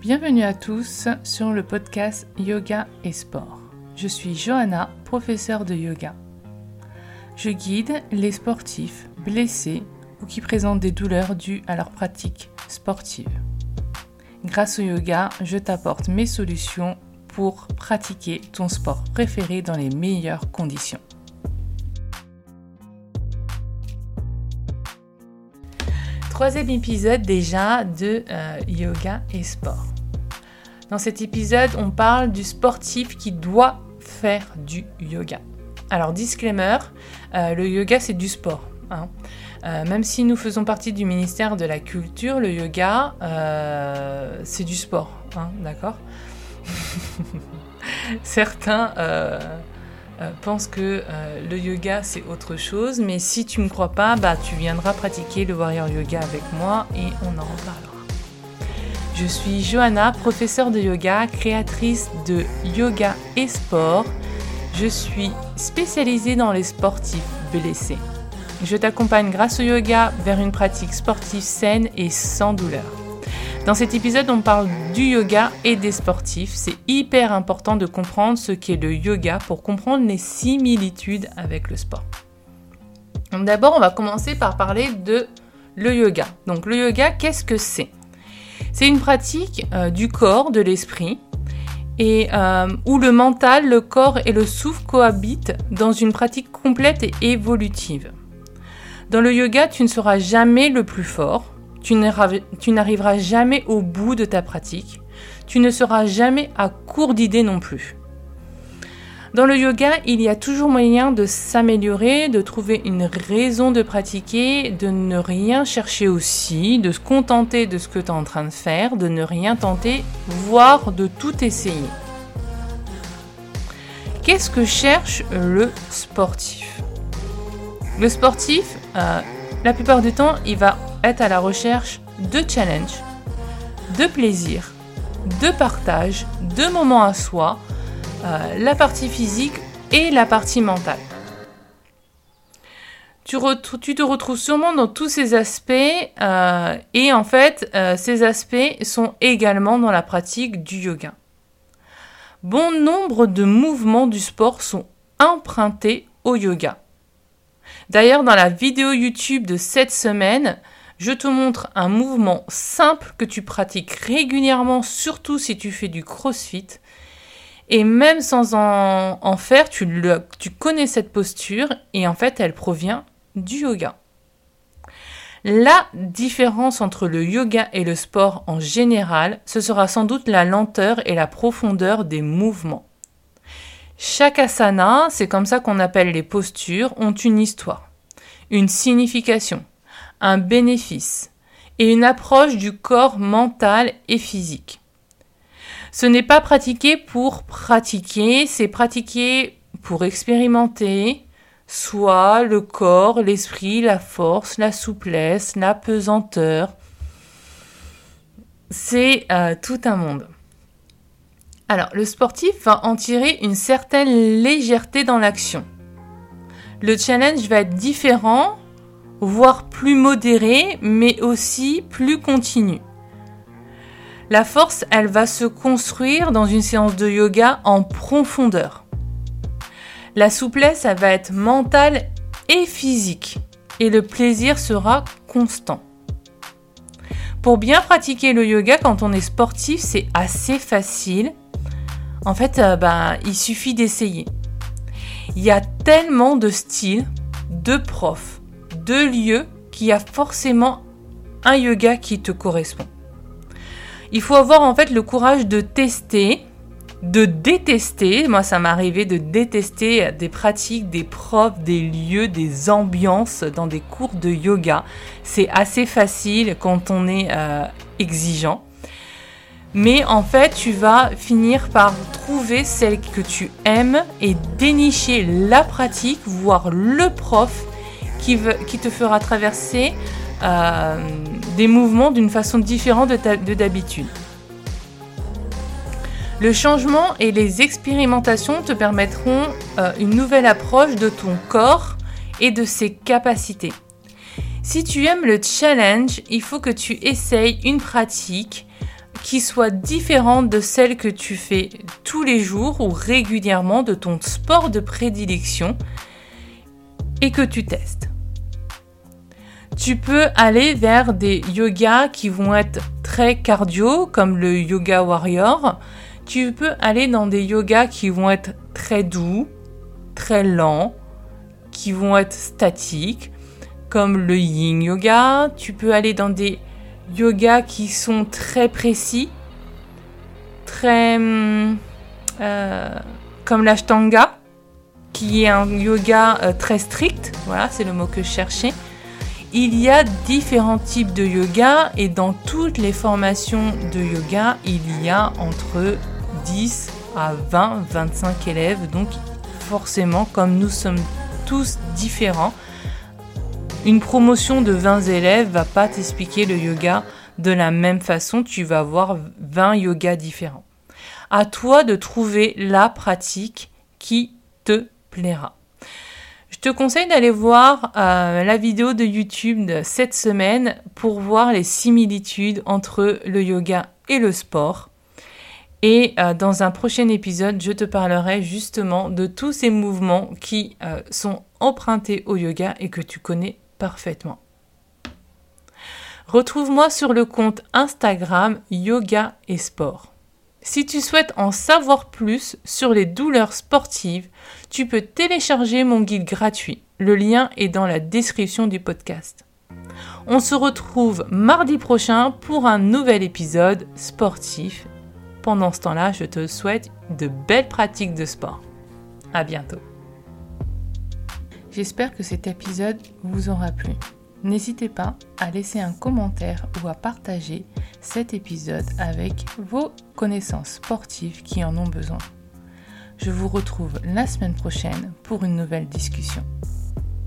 Bienvenue à tous sur le podcast Yoga et Sport. Je suis Johanna, professeure de yoga. Je guide les sportifs blessés ou qui présentent des douleurs dues à leur pratique sportive. Grâce au yoga, je t'apporte mes solutions pour pratiquer ton sport préféré dans les meilleures conditions. Troisième épisode déjà de euh, yoga et sport. Dans cet épisode, on parle du sportif qui doit faire du yoga. Alors, disclaimer, euh, le yoga c'est du sport. Hein. Euh, même si nous faisons partie du ministère de la Culture, le yoga c'est du sport. Hein, D'accord? Certains pensent que le yoga c'est autre chose, mais si tu ne me crois pas, bah, tu viendras pratiquer le warrior yoga avec moi et on en reparlera. Je suis Johanna, professeure de yoga, créatrice de yoga et sport. Je suis spécialisée dans les sportifs blessés. Je t'accompagne grâce au yoga vers une pratique sportive saine et sans douleur. Dans cet épisode, on parle du yoga et des sportifs. C'est hyper important de comprendre ce qu'est le yoga pour comprendre les similitudes avec le sport. D'abord, on va commencer par parler de le yoga. Donc le yoga, qu'est-ce que c'est? C'est une pratique euh, du corps, de l'esprit, et euh, où le mental, le corps et le souffle cohabitent dans une pratique complète et évolutive. Dans le yoga, tu ne seras jamais le plus fort, tu n'arriveras jamais au bout de ta pratique, tu ne seras jamais à court d'idées non plus. Dans le yoga, il y a toujours moyen de s'améliorer, de trouver une raison de pratiquer, de ne rien chercher aussi, de se contenter de ce que tu es en train de faire, de ne rien tenter, voire de tout essayer. Qu'est-ce que cherche le sportif? Le sportif, euh, la plupart du temps, il va être à la recherche de challenge, de plaisir, de partage, de moments à soi, euh, la partie physique et la partie mentale. Tu, te retrouves sûrement dans tous ces aspects euh, et en fait, euh, ces aspects sont également dans la pratique du yoga. Bon nombre de mouvements du sport sont empruntés au yoga. D'ailleurs, dans la vidéo YouTube de cette semaine, je te montre un mouvement simple que tu pratiques régulièrement, surtout si tu fais du crossfit, et même sans en, faire, tu, tu connais cette posture et en fait, elle provient du yoga. La différence entre le yoga et le sport en général, ce sera sans doute la lenteur et la profondeur des mouvements. Chaque asana, c'est comme ça qu'on appelle les postures, ont une histoire, une signification, un bénéfice et une approche du corps mental et physique. Ce n'est pas pratiquer pour pratiquer, c'est pratiquer pour expérimenter soit le corps, l'esprit, la force, la souplesse, la pesanteur. C'est euh, tout un monde. Alors, le sportif va en tirer une certaine légèreté dans l'action. Le challenge va être différent, voire plus modéré, mais aussi plus continu. La force, elle va se construire dans une séance de yoga en profondeur. La souplesse, elle va être mentale et physique. Et le plaisir sera constant. Pour bien pratiquer le yoga quand on est sportif, c'est assez facile. En fait, euh, ben, il suffit d'essayer. Il y a tellement de styles, de profs, de lieux qu'il y a forcément un yoga qui te correspond. Il faut avoir en fait le courage de tester, de détester. Moi, ça m'est arrivé de détester des pratiques, des profs, des lieux, des ambiances dans des cours de yoga. C'est assez facile quand on est euh, exigeant. Mais en fait, tu vas finir par trouver celle que tu aimes et dénicher la pratique, voire le prof qui, te fera traverser euh, des mouvements d'une façon différente de d'habitude. Le changement et les expérimentations te permettront euh, une nouvelle approche de ton corps et de ses capacités. Si tu aimes le challenge, il faut que tu essayes une pratique qui soit différente de celle que tu fais tous les jours ou régulièrement de ton sport de prédilection et que tu testes. Tu peux aller vers des yogas qui vont être très cardio, comme le yoga warrior. Tu peux aller dans des yogas qui vont être très doux, très lents, qui vont être statiques, comme le yin yoga. Tu peux aller dans des yogas qui sont très précis, très hum, euh, comme l'ashtanga, qui est un yoga euh, très strict. Voilà, c'est le mot que je cherchais. Il y a différents types de yoga et dans toutes les formations de yoga, il y a entre 10 à 20, 25 élèves. Donc forcément, comme nous sommes tous différents, une promotion de 20 élèves va pas t'expliquer le yoga de la même façon. Tu vas avoir 20 yogas différents. À toi de trouver la pratique qui te plaira. Je te conseille d'aller voir euh, la vidéo de YouTube de cette semaine pour voir les similitudes entre le yoga et le sport. Et euh, dans un prochain épisode, je te parlerai justement de tous ces mouvements qui euh, sont empruntés au yoga et que tu connais parfaitement. Retrouve-moi sur le compte Instagram Yoga et Sport. Si tu souhaites en savoir plus sur les douleurs sportives, tu peux télécharger mon guide gratuit. Le lien est dans la description du podcast. On se retrouve mardi prochain pour un nouvel épisode sportif. Pendant ce temps-là, je te souhaite de belles pratiques de sport. À bientôt. J'espère que cet épisode vous aura plu. N'hésitez pas à laisser un commentaire ou à partager cet épisode avec vos connaissances sportives qui en ont besoin. Je vous retrouve la semaine prochaine pour une nouvelle discussion.